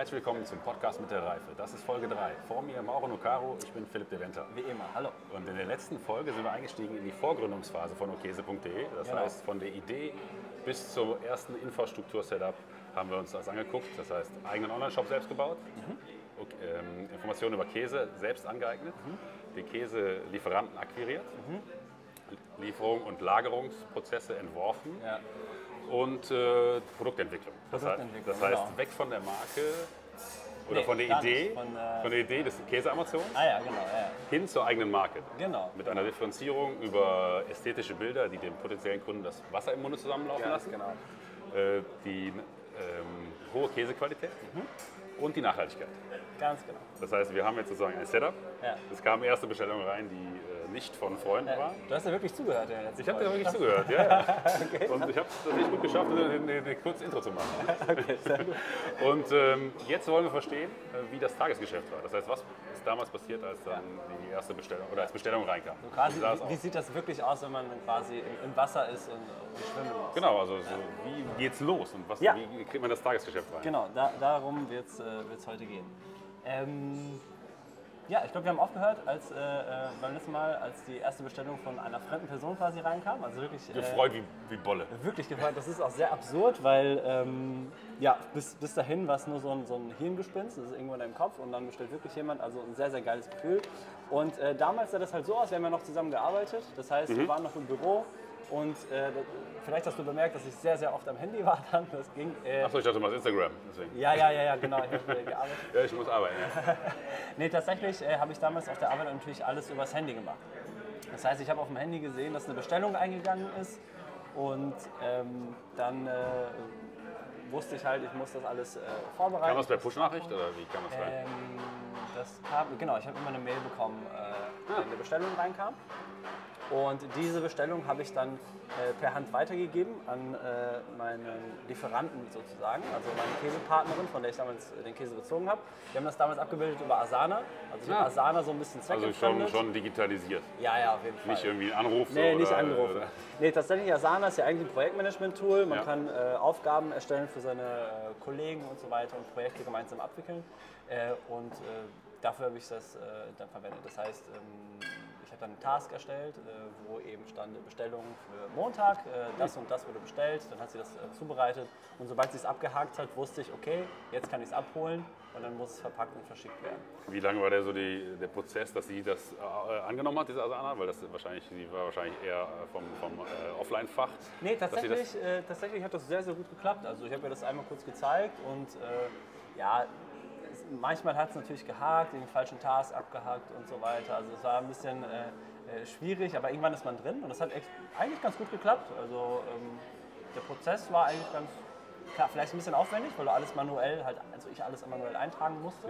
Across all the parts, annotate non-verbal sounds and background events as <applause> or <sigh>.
Herzlich willkommen zum Podcast mit der Reife. Das ist Folge 3. Vor mir Mauro Nucaro, ich bin Philipp De Venter. Wie immer, hallo. Und in der letzten Folge sind wir eingestiegen in die Vorgründungsphase von okese.de. Das Genau. heißt, von der Idee bis zum ersten Infrastruktur-Setup haben wir uns das angeguckt. Das heißt, eigenen Online-Shop selbst gebaut, Ok- ähm, Informationen über Käse selbst angeeignet, die Käselieferanten akquiriert, Lieferung und Lagerungsprozesse entworfen Ja. Und äh, Produktentwicklung. Das, heißt, Produktentwicklung, das heißt, genau. weg von der Marke oder Nee, von der Idee. Von, äh, von der Idee des Käseamazones Ah ja, genau, ja. hin zur eigenen Marke. Genau. Mit einer Differenzierung über ästhetische Bilder, die dem potenziellen Kunden das Wasser im Munde zusammenlaufen Ganz lassen, genau. äh, die ähm, hohe Käsequalität Mhm. und die Nachhaltigkeit. Ganz genau. Das heißt, wir haben jetzt sozusagen ein Setup. Ja. Es kamen erste Bestellungen rein, die äh, nicht von Freunden waren. Du hast ja wirklich zugehört in der letzten Ich habe dir wirklich zugehört, ja. ja. <laughs> Und ich habe es nicht gut geschafft, eine, eine, eine kurze Intro zu machen. <laughs> Okay. Und ähm, jetzt wollen wir verstehen, äh, wie das Tagesgeschäft war. Das heißt, was ist damals passiert, als dann die erste Bestellung oder als Bestellung reinkam? So quasi, Wie wie, sieht das wirklich aus, wenn man quasi im, im Wasser ist und, und schwimmen muss? Genau, also so, wie geht's los und was, Ja. wie kriegt man das Tagesgeschäft rein? Genau, da, darum wird es äh, wird's heute gehen. Ähm, ja, ich glaube, wir haben aufgehört, als äh, äh, beim letzten Mal, als die erste Bestellung von einer fremden Person quasi reinkam. Also wirklich. Äh, Gefreut wie, wie Bolle. Wirklich gefreut. Das ist auch sehr absurd, weil ähm, ja, bis, bis dahin war es nur so ein, so ein Hirngespinst, das ist irgendwo in deinem Kopf und dann bestellt wirklich jemand, also ein sehr, sehr geiles Gefühl. Und äh, damals sah das halt so aus, wir haben ja noch zusammen gearbeitet, das heißt, Mhm. wir waren noch im Büro und äh, vielleicht hast du bemerkt, dass ich sehr, sehr oft am Handy war dann, das ging. Äh, Achso, ich dachte, machst Instagram. Deswegen. ja, ja, ja, ja, genau, ich habe äh, gearbeitet. Ja, ich muss arbeiten. Ja. <laughs> Nee, tatsächlich äh, habe ich damals auf der Arbeit natürlich alles übers Handy gemacht. Das heißt, ich habe auf dem Handy gesehen, dass eine Bestellung eingegangen ist und ähm, dann äh, wusste ich halt, ich muss das alles äh, vorbereiten. Kam das per Push-Nachricht oder wie kam das rein? Ähm, das kam, genau, ich habe immer eine Mail bekommen, äh, wenn eine Bestellung reinkam. Und diese Bestellung habe ich dann äh, per Hand weitergegeben an äh, meinen Lieferanten sozusagen, also meine Käsepartnerin, von der ich damals den Käse bezogen habe. Wir haben das damals abgebildet über Asana. Also ich Ah. habe Asana so ein bisschen Also schon, zweckentfremdet. schon digitalisiert. Ja, ja, auf jeden Fall. Nicht irgendwie ein Anruf. Nee, so, nicht angerufen. Oder, Nee, tatsächlich, Asana ist ja eigentlich ein Projektmanagement-Tool. Man Ja. kann äh, Aufgaben erstellen für seine äh, Kollegen und so weiter und Projekte gemeinsam abwickeln. Äh, und äh, dafür habe ich das dann verwendet. Das heißt, ähm, dann einen Task erstellt, äh, wo eben stand Bestellung für Montag, äh, das und das wurde bestellt, dann hat sie das äh, zubereitet und sobald sie es abgehakt hat, wusste ich, okay, jetzt kann ich es abholen und dann muss es verpackt und verschickt werden. Wie lange war der so die, der Prozess, dass sie das äh, angenommen hat, diese Asana? Weil das wahrscheinlich, sie war wahrscheinlich eher vom, vom äh, Offline-Fach. Nee, tatsächlich, äh, tatsächlich hat das sehr, sehr gut geklappt. Also ich habe ihr das einmal kurz gezeigt und ja, manchmal hat es natürlich gehakt, den falschen Task abgehakt und so weiter. Also es war ein bisschen äh, äh, schwierig, aber irgendwann ist man drin und das hat eigentlich ganz gut geklappt. Also ähm, der Prozess war eigentlich ganz, klar, vielleicht ein bisschen aufwendig, weil du alles manuell, halt, also ich alles manuell eintragen musste.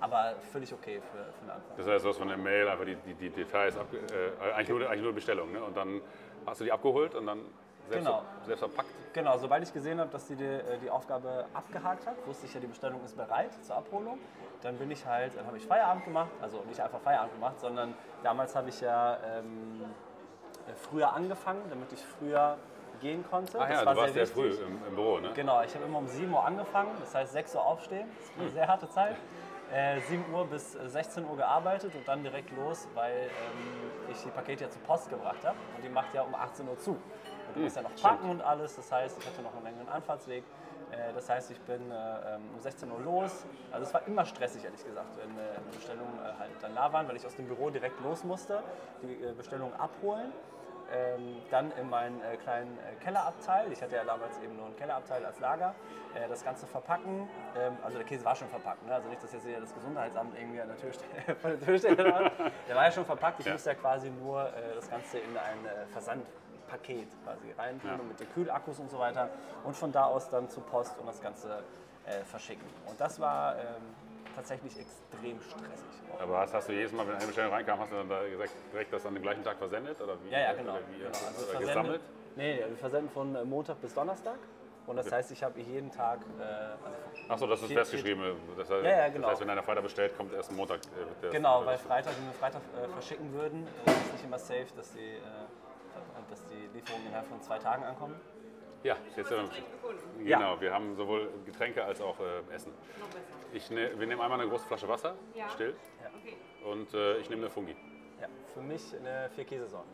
Aber völlig okay für, für den Anfang. Das heißt, du hast von der Mail einfach die, die, die Details, abge, äh, eigentlich, nur, eigentlich nur Bestellung. Ne? Und dann hast du die abgeholt und dann selbst, Genau. selbst verpackt. Genau, sobald ich gesehen habe, dass sie die, äh, die Aufgabe abgehakt hat, wusste ich ja, die Bestellung ist bereit zur Abholung. Dann bin ich halt, dann habe ich Feierabend gemacht, also nicht einfach Feierabend gemacht, sondern damals habe ich ja ähm, äh, früher angefangen, damit ich früher gehen konnte. Ach Das ja, war du warst sehr sehr früh im, im Büro, ne? Genau, ich habe immer um 7 Uhr angefangen, das heißt 6 Uhr aufstehen, das ist eine sehr harte Zeit. Äh, 7 Uhr bis äh, 16 Uhr gearbeitet und dann direkt los, weil ähm, ich die Pakete ja zur Post gebracht habe und die macht ja um 18 Uhr zu. Und du musst ja noch packen und alles, das heißt, ich hatte noch einen längeren Anfahrtsweg. Äh, das heißt, ich bin äh, ähm, um 16 Uhr los. Also es war immer stressig, ehrlich gesagt, wenn äh, eine Bestellung äh, halt dann da waren, weil ich aus dem Büro direkt los musste, die Bestellung abholen ähm, dann in meinen äh, kleinen äh, Kellerabteil. Ich hatte ja damals eben nur einen Kellerabteil als Lager. Äh, das Ganze verpacken. Ähm, also der Käse war schon verpackt. Ne? Also nicht, dass jetzt hier das Gesundheitsamt irgendwie an der Tür steht. <laughs> vor der Tür steht. oder was. der war ja schon verpackt. Ich Ja. musste ja quasi nur das Ganze in ein äh, Versandpaket quasi reintun Ja. mit den Kühlakkus und so weiter. Und von da aus dann zur Post und das Ganze äh, verschicken. Und das war ähm, tatsächlich extrem stressig. Aber hast, hast du jedes Mal, wenn eine Bestellung reinkam, hast du dann da gesagt, direkt das an dem gleichen Tag versendet? Oder wie, Ja, ja, genau. Oder, wie, genau. Also oder gesammelt? Nee, wir versenden von äh, Montag bis Donnerstag. Und das heißt, ich habe jeden Tag. Äh, also Achso, das ist festgeschrieben. Das heißt, Ja, ja, genau. das heißt, wenn einer Freitag bestellt, kommt erst Montag. äh, genau, weil Freitag, wenn wir Freitag äh, verschicken würden, ist nicht immer safe, dass die, äh, dass die Lieferungen innerhalb von zwei Tagen ankommen. Ja, jetzt sind wir. Genau, wir haben sowohl Getränke als auch äh, Essen. Ich ne, wir nehmen einmal eine große Flasche Wasser, Ja. still, Okay. und äh, ich nehme eine Fungi. Ja, für mich eine vier Käsesorten.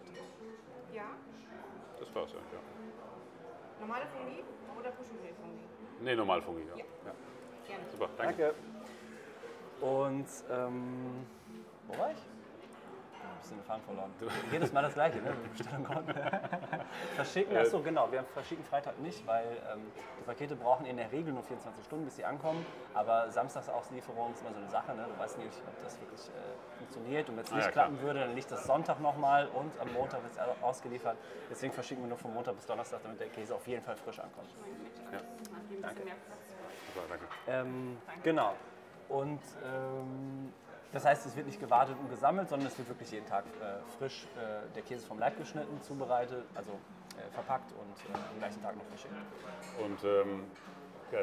Ja. Das war's ja. ja. Normale Fungi oder Puschenpil-Fungi? Nee, normal Fungi, ja. Ja. ja. Gerne. Super, danke. Danke. Und ähm, wo war ich? Ein bisschen den Faden verloren. Jedes Mal das gleiche, ne? <laughs> Die Bestellung kommt. verschicken, achso, genau. Wir verschicken Freitag nicht, weil ähm, die Pakete brauchen in der Regel nur 24 Stunden, bis sie ankommen. Aber Samstagsauslieferung ist immer so eine Sache, ne? Du weißt nicht, ob das wirklich äh, funktioniert. Und wenn es Ah, nicht ja, klar. klappen würde, dann liegt das Sonntag nochmal und am Montag wird es ausgeliefert. Deswegen verschicken wir nur von Montag bis Donnerstag, damit der Käse auf jeden Fall frisch ankommt. Ja. Danke. Super, danke. Ähm, genau. Und ähm, das heißt, es wird nicht gewartet und gesammelt, sondern es wird wirklich jeden Tag äh, frisch äh, der Käse vom Leib geschnitten, zubereitet, also äh, verpackt und äh, am gleichen Tag noch verschickt. Und ähm, ja,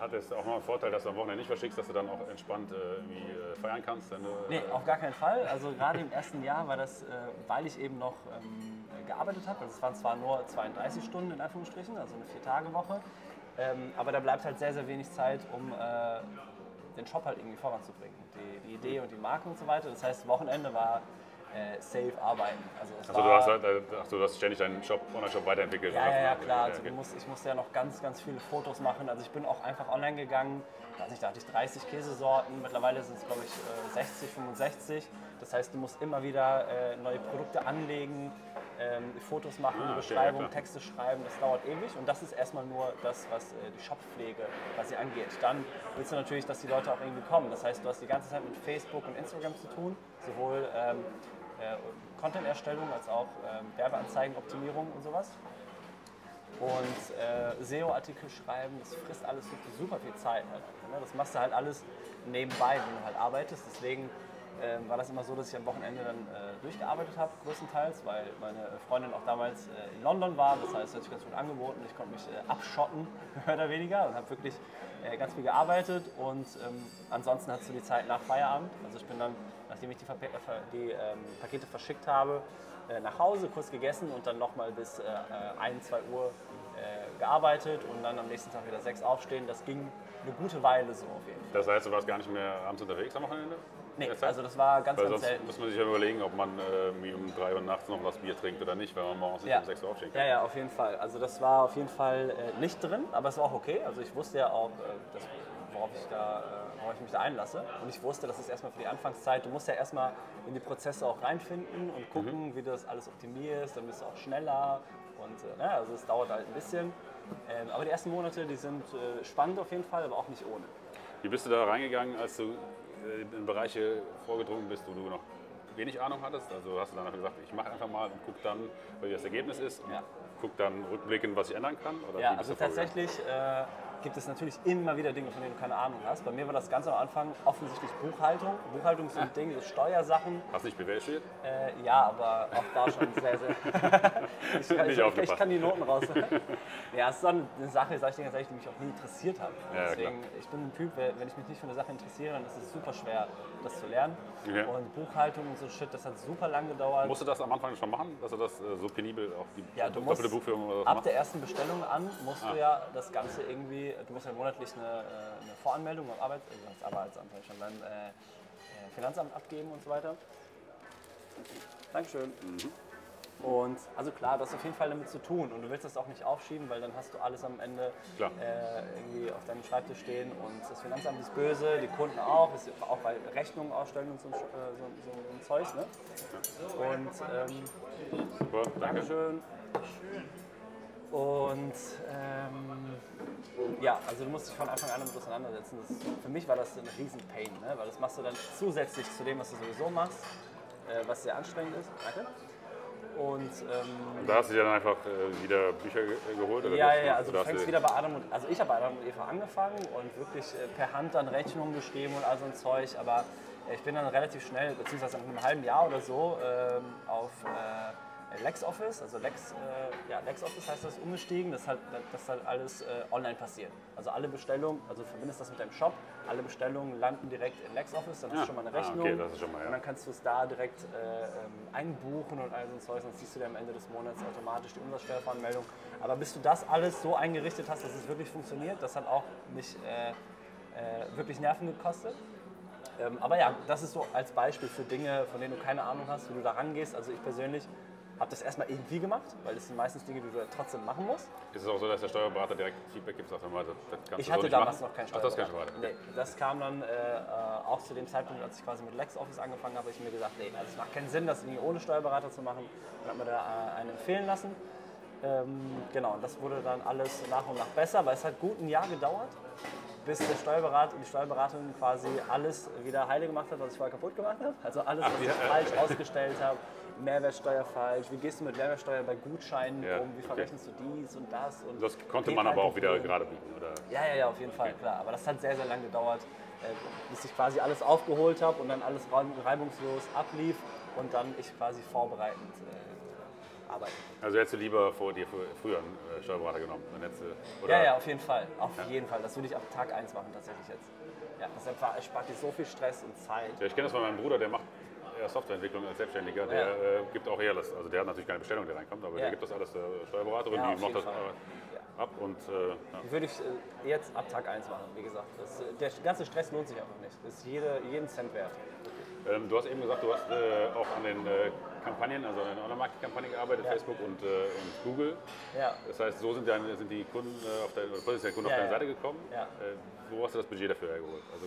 hat es auch noch einen Vorteil, dass du am Wochenende nicht verschickst, dass du dann auch entspannt äh, äh, feiern kannst? Wenn du, Nee, auf gar keinen Fall. Also gerade im ersten Jahr war das, weil ich eben noch ähm, gearbeitet habe. Also es waren zwar nur 32 Stunden in Anführungsstrichen, also eine Vier-Tage-Woche. Ähm, aber da bleibt halt sehr, sehr wenig Zeit, um den Shop halt irgendwie voranzubringen. Die, die Idee und die Marke und so weiter. Das heißt, Wochenende war äh, safe arbeiten. Also, Also du hast, halt, äh, ach du hast ständig deinen Shop, Online-Shop weiterentwickelt. ja, ja, ja, klar. Also musst, ich musste ja noch ganz, ganz viele Fotos machen. Also ich bin auch einfach online gegangen. Weiß nicht, da hatte ich 30 Käsesorten. Mittlerweile sind es, glaube ich, äh, 60, 65. Das heißt, du musst immer wieder äh, neue Produkte anlegen, ähm, Fotos machen, Ah, okay, Beschreibung, ja, klar. Texte schreiben. Das dauert ewig. Und das ist erstmal nur das, was äh, die Shop-Pflege quasi angeht. Dann willst du natürlich, dass die Leute auch irgendwie kommen. Das heißt, du hast die ganze Zeit mit Facebook und Instagram zu tun. Sowohl ähm, äh, Content-Erstellung als auch ähm, Werbeanzeigenoptimierung und sowas. Und äh, SEO-Artikel schreiben, das frisst alles wirklich super viel Zeit. Halt. Ne? Das machst du halt alles nebenbei, wenn du halt arbeitest. Deswegen ähm, war das immer so, dass ich am Wochenende dann äh, durchgearbeitet habe, größtenteils, weil meine Freundin auch damals äh, in London war. Das heißt, sie hat sich ganz gut angeboten. Ich konnte mich äh, abschotten, <laughs> mehr oder weniger, und habe wirklich äh, ganz viel gearbeitet. Und ähm, ansonsten hattest du die Zeit nach Feierabend. Also ich bin dann, nachdem ich die, Verpa äh, die ähm, Pakete verschickt habe, äh, nach Hause, kurz gegessen und dann nochmal bis äh, äh, 1, 2 Uhr äh, gearbeitet und dann am nächsten Tag wieder 6 aufstehen. Das ging eine gute Weile so auf jeden Fall. Das heißt, du warst gar nicht mehr abends unterwegs am Wochenende? Nee, Derzeit? also das war ganz, Weil ganz sonst selten. muss man sich ja überlegen, ob man äh, um 3 Uhr nachts noch was Bier trinkt oder nicht, wenn man morgens nicht Ja. um 6 Uhr aufstehen kann. Ja, ja, auf jeden Fall. Also das war auf jeden Fall äh, nicht drin, aber es war auch okay. Also ich wusste ja auch, äh, dass, worauf, ich da, äh, worauf ich mich da einlasse. Und ich wusste, das ist erstmal für die Anfangszeit. Du musst ja erstmal in die Prozesse auch reinfinden und gucken, Mhm. wie du das alles optimierst. Dann bist du auch schneller. Und äh, na, also es dauert halt ein bisschen. Ähm, aber die ersten Monate, die sind äh, spannend auf jeden Fall, aber auch nicht ohne. Wie bist du da reingegangen, als du in Bereiche vorgedrungen bist, wo du noch wenig Ahnung hattest? Also hast du dann einfach gesagt, ich mache einfach mal und guck dann, wie das Ergebnis ist und Ja. guck dann rückblickend, was ich ändern kann? Oder Ja, also tatsächlich äh, gibt es natürlich immer wieder Dinge, von denen du keine Ahnung hast. Bei mir war das ganz am Anfang offensichtlich Buchhaltung. Buchhaltung ist so ein Ding, so Steuersachen. Hast du nicht BWL studiert? Äh, ja, aber auch da schon sehr, sehr. <laughs> ich, kann, Nicht ich, ich kann die Noten raus. <laughs> ja, es ist so eine Sache, sag ich dir ganz ehrlich, die mich auch nie interessiert hat. Ja, Deswegen, ich bin ein Typ, wenn ich mich nicht für eine Sache interessiere, dann ist es super schwer, das zu lernen. Ja. Und Buchhaltung und so Shit, das hat super lang gedauert. Musst du das am Anfang schon machen, dass du das äh, so penibel auch die Ja, du doppelte Buchführung oder was Ab machst? der ersten Bestellung an musst Ah. du ja das Ganze irgendwie, du musst ja monatlich eine, äh, eine Voranmeldung beim Arbeit, also das Arbeitsamt ich schon, beim äh, äh, Finanzamt abgeben und so weiter. Dankeschön. Und also klar, das hat auf jeden Fall damit zu tun und du willst das auch nicht aufschieben, weil dann hast du alles am Ende äh, irgendwie auf deinem Schreibtisch stehen und das Finanzamt ist böse, die Kunden auch, ist auch bei Rechnungen ausstellen und so, äh, so, so, so ein Zeug. Ne? Und ähm, Super, danke. Dankeschön. Und ähm, ja, also du musst dich von Anfang an damit auseinandersetzen. Das, für mich war das ein riesen Pain, ne? weil das machst du dann zusätzlich zu dem, was du sowieso machst, äh, was sehr anstrengend ist. Danke. Und ähm, Da hast du dir dann einfach äh, wieder Bücher ge äh, geholt? Oder ja, ja, ja, also du fängst wieder bei Adam und also ich habe bei Adam und Eva angefangen und wirklich äh, per Hand dann Rechnungen geschrieben und all so ein Zeug, aber äh, ich bin dann relativ schnell, beziehungsweise nach einem halben Jahr oder so, ähm, auf äh, LexOffice, also Lex, äh, ja, LexOffice heißt das, umgestiegen, dass halt, dass halt alles äh, online passiert. Also alle Bestellungen, also du verbindest das mit deinem Shop, alle Bestellungen landen direkt in LexOffice, dann hast Ja. du schon mal eine Ah, Rechnung. okay, das ist schon mal, ja. Und dann kannst du es da direkt äh, ähm, einbuchen und all so ein Zeug, dann siehst du dir am Ende des Monats automatisch die Umsatzsteuerveranmeldung. Aber bis du das alles so eingerichtet hast, dass es wirklich funktioniert, das hat auch nicht, äh, äh, wirklich Nerven gekostet. Ähm, aber ja, das ist so als Beispiel für Dinge, von denen du keine Ahnung hast, wie du da rangehst. Also ich persönlich habe das erstmal irgendwie gemacht, weil das sind meistens Dinge, die du trotzdem machen musst. Ist es auch so, dass der Steuerberater direkt Feedback gibt, sagt mal, das, das kannst Ich so hatte nicht damals machen? noch keinen Ach, das Steuerberater. Steuerberater. Nee, das kam dann äh, äh, auch zu dem Zeitpunkt, als ich quasi mit LexOffice angefangen habe, habe ich mir gesagt, nee, also es macht keinen Sinn, das irgendwie ohne Steuerberater zu machen. Und habe mir da äh, einen empfehlen lassen. Ähm, genau, und das wurde dann alles nach und nach besser, aber es hat gut ein Jahr gedauert, bis der Steuerberater, die Steuerberaterin quasi alles wieder heile gemacht hat, was ich vorher kaputt gemacht habe. Also alles, was ich ja. falsch ausgestellt habe. Mehrwertsteuer falsch, wie gehst du mit Mehrwertsteuer bei Gutscheinen Ja, um, wie okay. verrechnest du dies und das. Und Das konnte man aber halt auch wieder nicht. gerade biegen, oder? Ja, ja, ja, auf jeden Fall, klar. Aber das hat sehr, sehr lange gedauert, äh, bis ich quasi alles aufgeholt habe und dann alles reib- reibungslos ablief und dann ich quasi vorbereitend äh, arbeite. Also hättest du lieber vor dir frü- früher einen äh, Steuerberater genommen? Du, Ja, ja, auf jeden Fall. Auf jeden Fall. Das würde ich ab Tag 1 machen, tatsächlich jetzt. Ja, das erspart- erspart dir so viel Stress und Zeit. Ja, ich kenne das von meinem Bruder, der macht eher Softwareentwicklung als Selbstständiger. Der Ja. äh, gibt auch das, also der hat natürlich keine Bestellung, die reinkommt, aber Ja. der gibt das alles der Steuerberaterin, Ja, die macht das äh, ab und äh, ja. Würde ich äh, jetzt ab Tag 1 machen, wie gesagt. Das, äh, der ganze Stress lohnt sich einfach nicht. Das ist jede, jeden Cent wert. ähm, Du hast eben gesagt, du hast äh, auch an den äh, Kampagnen, also an den Online-Marketing-Kampagnen gearbeitet, Ja. Facebook und, äh, und Google. Ja. Das heißt, so sind, deine, sind die Kunden äh, auf deine, oder potenzielle Kunden Ja, auf deine ja. Seite gekommen. Ja. Wo hast du das Budget dafür hergeholt? Also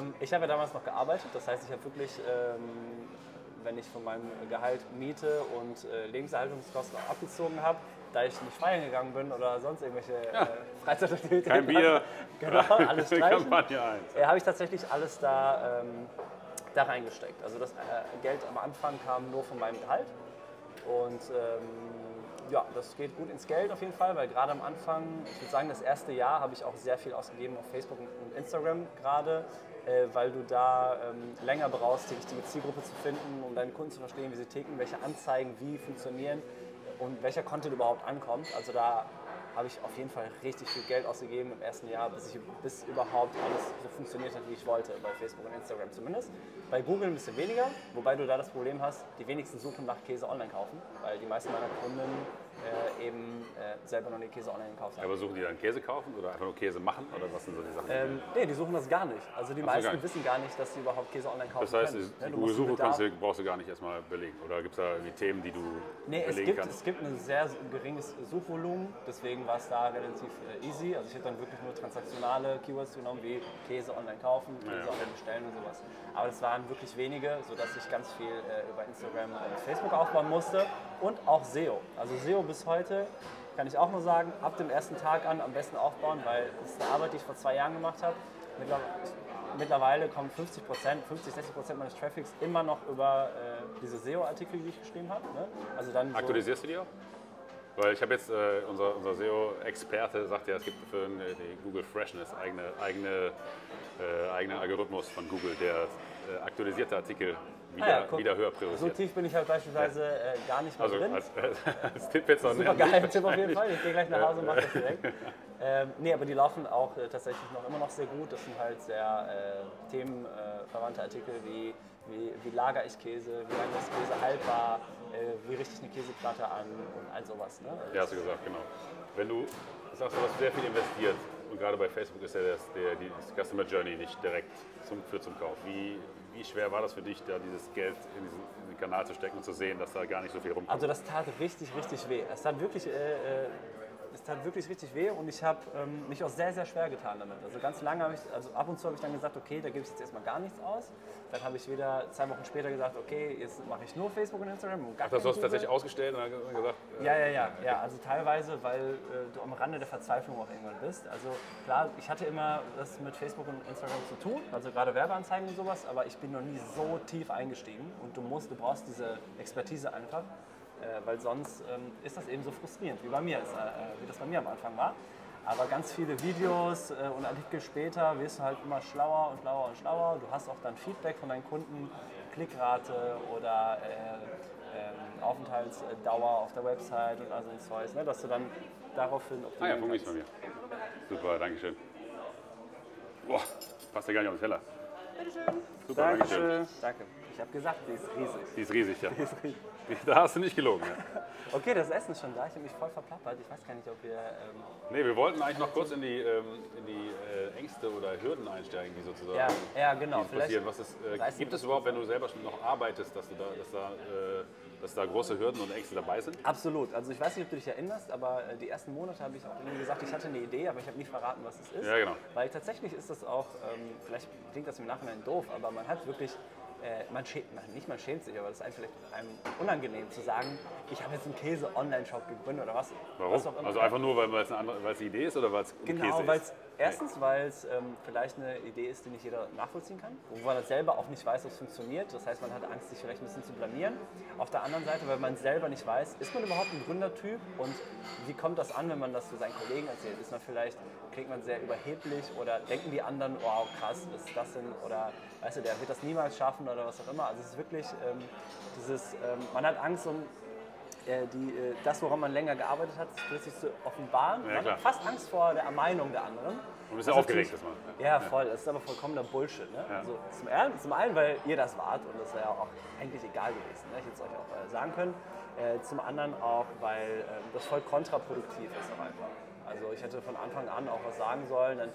Ähm, ich habe ja damals noch gearbeitet, das heißt, ich habe wirklich, ähm, wenn ich von meinem Gehalt Miete und Lebenserhaltungskosten abgezogen habe, da ich nicht feiern gegangen bin oder sonst irgendwelche äh, Freizeitaktivitäten. Kein Bier, <laughs> genau, alles <laughs> 1. äh, habe ich tatsächlich alles da, ähm, da reingesteckt. Also das äh, Geld am Anfang kam nur von meinem Gehalt. Und ähm, ja, das geht gut ins Geld auf jeden Fall, weil gerade am Anfang, ich würde sagen, das erste Jahr habe ich auch sehr viel ausgegeben auf Facebook und Instagram gerade, äh, weil du da ähm, länger brauchst, die richtige Zielgruppe zu finden, um deine Kunden zu verstehen, wie sie ticken, welche Anzeigen wie funktionieren und welcher Content überhaupt ankommt. Also da habe ich auf jeden Fall richtig viel Geld ausgegeben im ersten Jahr, bis, ich, bis überhaupt alles so funktioniert hat, wie ich wollte, bei Facebook und Instagram zumindest. Bei Google ein bisschen weniger, wobei du da das Problem hast, die wenigsten suchen nach Käse online kaufen, weil die meisten meiner Kunden äh, eben äh, selber noch nie Käse online gekauft haben. Aber suchen die dann Käse kaufen oder einfach nur Käse machen? Oder was sind so die Sachen? Ähm, nee, die suchen das gar nicht. Also die so, meisten gar wissen gar nicht, dass sie überhaupt Käse online kaufen das heißt, können. die den Google-Suche du- brauchst du gar nicht erstmal belegen. Oder gibt es da irgendwie Themen, die du Nee, es belegen gibt, kannst? es gibt ein sehr geringes Suchvolumen, deswegen war es da relativ äh, easy. Also ich habe dann wirklich nur transaktionale Keywords genommen, wie Käse online kaufen, Käse Ja, ja. online bestellen und sowas. Aber das waren wirklich wenige, sodass ich ganz viel äh, über Instagram und Facebook aufbauen musste und auch SEO. Also SEO bis heute kann ich auch nur sagen, ab dem ersten Tag an am besten aufbauen, weil das ist eine Arbeit, die ich vor zwei Jahren gemacht habe. Mittlerweile, kommen 50 Prozent, 50, 60 Prozent meines Traffics immer noch über äh, diese SEO-Artikel, die ich geschrieben habe. Ne? Also dann Aktualisierst du die auch? Weil ich habe jetzt, äh, unser, unser SEO-Experte sagt ja, es gibt für äh, die Google Freshness eigene, eigene, äh, eigenen Algorithmus von Google, der äh, aktualisierte Artikel wieder, Ah ja, guck. wieder höher So priorisiert. tief bin ich halt beispielsweise äh, gar nicht mehr Also drin. als, <laughs> als Tipp jetzt an Super an geil, dich Tipp auf jeden. Fall. Ich gehe gleich nach Hause und mache das direkt. Ähm, nee, aber die laufen auch äh, tatsächlich noch immer noch sehr gut. Das sind halt sehr äh, themenverwandte Artikel wie, wie, wie lagere ich Käse, wie lange ist Käse haltbar, äh, wie richte ich eine Käseplatte an und all sowas. Ne? Ja, hast du gesagt, genau. Wenn du sagst, du hast sehr viel investiert und gerade bei Facebook ist ja das, der, die Customer Journey nicht direkt zum, für zum Kauf. Wie, wie schwer war das für dich, da dieses Geld in diesen, in den Kanal zu stecken und zu sehen, dass da gar nicht so viel rumkommt? Also das tat richtig, richtig weh. Es tat wirklich, äh, äh, es tat wirklich richtig weh und ich habe ähm, mich auch sehr, sehr schwer getan damit. Also ganz lange habe ich, also ab und zu habe ich dann gesagt, okay, da gebe ich jetzt erstmal gar nichts aus. Dann habe ich wieder zwei Wochen später gesagt, okay, jetzt mache ich nur Facebook und Instagram und Ach, das hast du tatsächlich ausgestellt und dann gesagt, äh, Ja, ja, ja, ja. Also teilweise, weil äh, du am Rande der Verzweiflung auch irgendwann bist. Also klar, ich hatte immer das mit Facebook und Instagram zu tun, also gerade Werbeanzeigen und sowas, aber ich bin noch nie so tief eingestiegen und du musst, du brauchst diese Expertise einfach, äh, weil sonst ähm, ist das eben so frustrierend, wie bei mir, ist, äh, wie das bei mir am Anfang war. Aber ganz viele Videos äh, und Artikel später wirst du halt immer schlauer und schlauer und schlauer. Du hast auch dann Feedback von deinen Kunden, Klickrate oder äh, ähm, Aufenthaltsdauer auf der Website und all so ein Zeug, ne, dass du dann daraufhin Ah ja, optimieren Fungi ist von mir. Super, danke schön. Boah, passt ja gar nicht auf den Teller. Bitteschön. Super, Dankeschön. Dankeschön. Danke. Ich habe gesagt, die ist riesig. Die ist riesig, ja. Die ist riesig. Da hast du nicht gelogen. Ja. <laughs> Okay, das Essen ist schon da. Ich habe mich voll verplappert. Ich weiß gar nicht, ob wir. Ähm, Nee, wir wollten eigentlich noch kurz in die, ähm, in die äh, Ängste oder Hürden einsteigen, die sozusagen ja, ja, genau. passieren. Was ist, äh, gibt es überhaupt, wenn du selber schon noch arbeitest, dass, du da, dass, da, äh, dass da große Hürden und Ängste dabei sind? Absolut. Also ich weiß nicht, ob du dich erinnerst, aber äh, die ersten Monate habe ich auch irgendwie gesagt, ich hatte eine Idee, aber ich habe nicht verraten, was es ist. Ja, genau. Weil tatsächlich ist das auch, ähm, vielleicht klingt das im Nachhinein doof, aber man hat wirklich, äh, man schämt, nicht man schämt sich, aber es ist einem vielleicht einem unangenehm zu sagen, ich habe jetzt einen Käse-Online-Shop gegründet oder was. Warum? Was auch immer. Also einfach nur, weil es eine, eine Idee ist oder weil es Genau, Käse weil ist? erstens, weil es ähm, vielleicht eine Idee ist, die nicht jeder nachvollziehen kann, wo man selber auch nicht weiß, ob es funktioniert. Das heißt, man hat Angst, sich vielleicht ein bisschen zu blamieren. Auf der anderen Seite, weil man selber nicht weiß, ist man überhaupt ein Gründertyp und wie kommt das an, wenn man das zu seinen Kollegen erzählt? Ist man vielleicht, klingt man sehr überheblich oder denken die anderen, wow, krass, was ist das denn? Oder weißt du, der wird das niemals schaffen oder was auch immer. Also es ist wirklich ähm, dieses, ähm, man hat Angst um äh, die, äh, das, woran man länger gearbeitet hat, plötzlich zu offenbaren. Ja, man klar. hat fast Angst vor der Meinung der anderen. Du bist ja Was aufgeregt, das mal. Ja, voll. Das ist aber vollkommener Bullshit. Ne? Ja. Also, zum, einen, zum einen, weil ihr das wart und das wäre ja auch eigentlich egal gewesen. Ne? Ich hätte es euch auch äh, sagen können. Äh, zum anderen auch, weil ähm, das voll kontraproduktiv ist auch einfach. Also ich hätte von Anfang an auch was sagen sollen. Dann,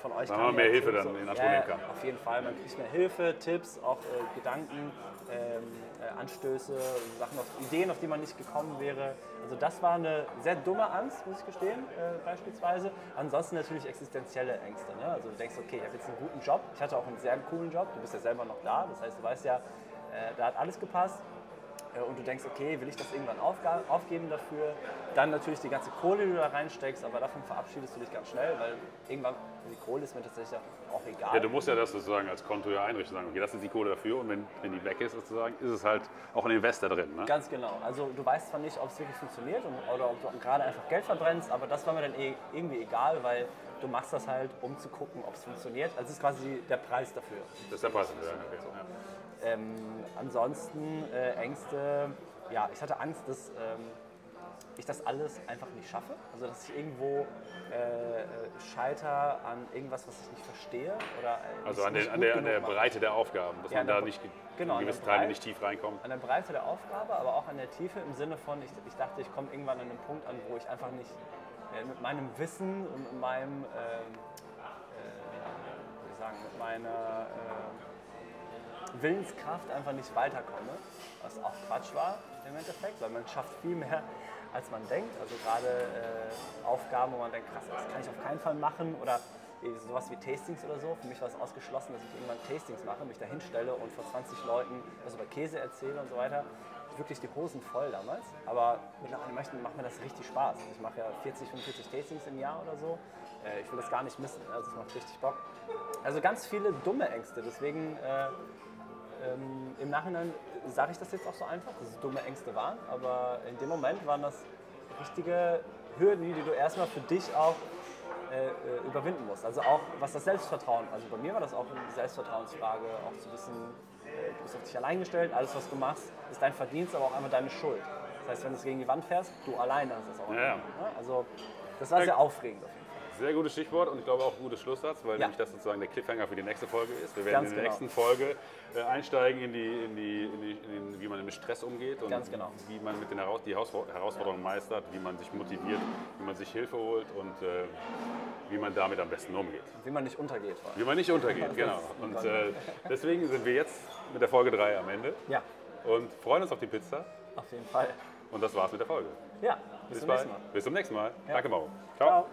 von euch Weil kam man mehr ja Hilfe dann und- in Anspruch ja. Auf jeden Fall. Man kriegt mehr Hilfe, Tipps, auch äh, Gedanken, ähm, äh, Anstöße, Sachen, auf, Ideen, auf die man nicht gekommen wäre. Also das war eine sehr dumme Angst, muss ich gestehen, äh, beispielsweise. Ansonsten natürlich existenzielle Ängste. Ne? Also du denkst, okay, ich habe jetzt einen guten Job. Ich hatte auch einen sehr coolen Job. Du bist ja selber noch da. Das heißt, du weißt ja, äh, da hat alles gepasst. Äh, Und du denkst, okay, will ich das irgendwann aufgeben dafür? Dann natürlich die ganze Kohle, die du da reinsteckst, aber davon verabschiedest du dich ganz schnell, weil irgendwann, die Kohle ist mir tatsächlich auch egal. Ja, du musst ja das sozusagen als Konto ja einrichten, sagen, okay, das ist die Kohle dafür und wenn, wenn die weg ist sozusagen, ist es halt auch ein Investor drin. Ne? Ganz genau. Also du weißt zwar nicht, ob es wirklich funktioniert und, oder ob du gerade einfach Geld verbrennst, aber das war mir dann eh, irgendwie egal, weil du machst das halt, um zu gucken, ob es funktioniert. Also es ist quasi der Preis dafür. Das ist der Preis. Ja, okay. ja. Ähm, ansonsten äh, Ängste, ja, ich hatte Angst, dass ähm, ich das alles einfach nicht schaffe. Also dass ich irgendwo äh, äh, scheiter an irgendwas, was ich nicht verstehe. Oder, äh, Also an, den, an der, an der mache. Breite der Aufgaben, dass Ja, man an da nicht genau, in gewisse der Teile Breite. nicht tief reinkommt. An der Breite der Aufgabe, aber auch an der Tiefe im Sinne von, ich, ich dachte, ich komme irgendwann an einen Punkt an, wo ich einfach nicht äh, mit meinem Wissen und mit meinem, ähm, äh, sagen, mit meiner äh, Willenskraft einfach nicht weiterkomme. Was auch Quatsch war im Endeffekt, weil man schafft viel mehr, als man denkt. Also gerade äh, Aufgaben, wo man denkt, krass, das kann ich auf keinen Fall machen oder sowas wie Tastings oder so. Für mich war es ausgeschlossen, dass ich irgendwann Tastings mache, mich da hinstelle und vor 20 Leuten was über Käse erzähle und so weiter. Wirklich die Hosen voll damals. Aber mittlerweile macht mir das richtig Spaß. Ich mache ja 40, 45 Tastings im Jahr oder so. Äh, Ich will das gar nicht missen. Also es macht richtig Bock. Also ganz viele dumme Ängste. Deswegen äh, ähm, Im Nachhinein sage ich das jetzt auch so einfach, dass es dumme Ängste waren, aber in dem Moment waren das richtige Hürden, die du erstmal für dich auch äh, äh, überwinden musst. Also auch was das Selbstvertrauen, also bei mir war das auch eine Selbstvertrauensfrage, auch zu wissen, äh, du bist auf dich allein gestellt, alles was du machst ist dein Verdienst, aber auch einmal deine Schuld. Das heißt, wenn du es gegen die Wand fährst, du alleine hast es auch. Ja, ja. Ne? Also das war sehr aufregend auf jeden Fall. Sehr gutes Stichwort und ich glaube auch ein gutes Schlusssatz, weil Ja. nämlich das sozusagen der Cliffhanger für die nächste Folge ist. Wir werden Ganz in der genau. nächsten Folge äh, einsteigen in die, in die, in die in den, wie man mit Stress umgeht und genau. wie man mit den Heraus die Herausforderungen meistert, wie man sich motiviert, wie man sich Hilfe holt und äh, wie man damit am besten umgeht. Wie man nicht untergeht. Vor allem. Wie man nicht untergeht, genau. Und äh, deswegen sind wir jetzt mit der Folge 3 am Ende Ja, und freuen uns auf die Pizza. auf jeden Fall. Und das war's mit der Folge. Ja, bis, zum bald. nächsten Mal. Bis zum nächsten Mal. Ja. Danke, Mauro. Ciao.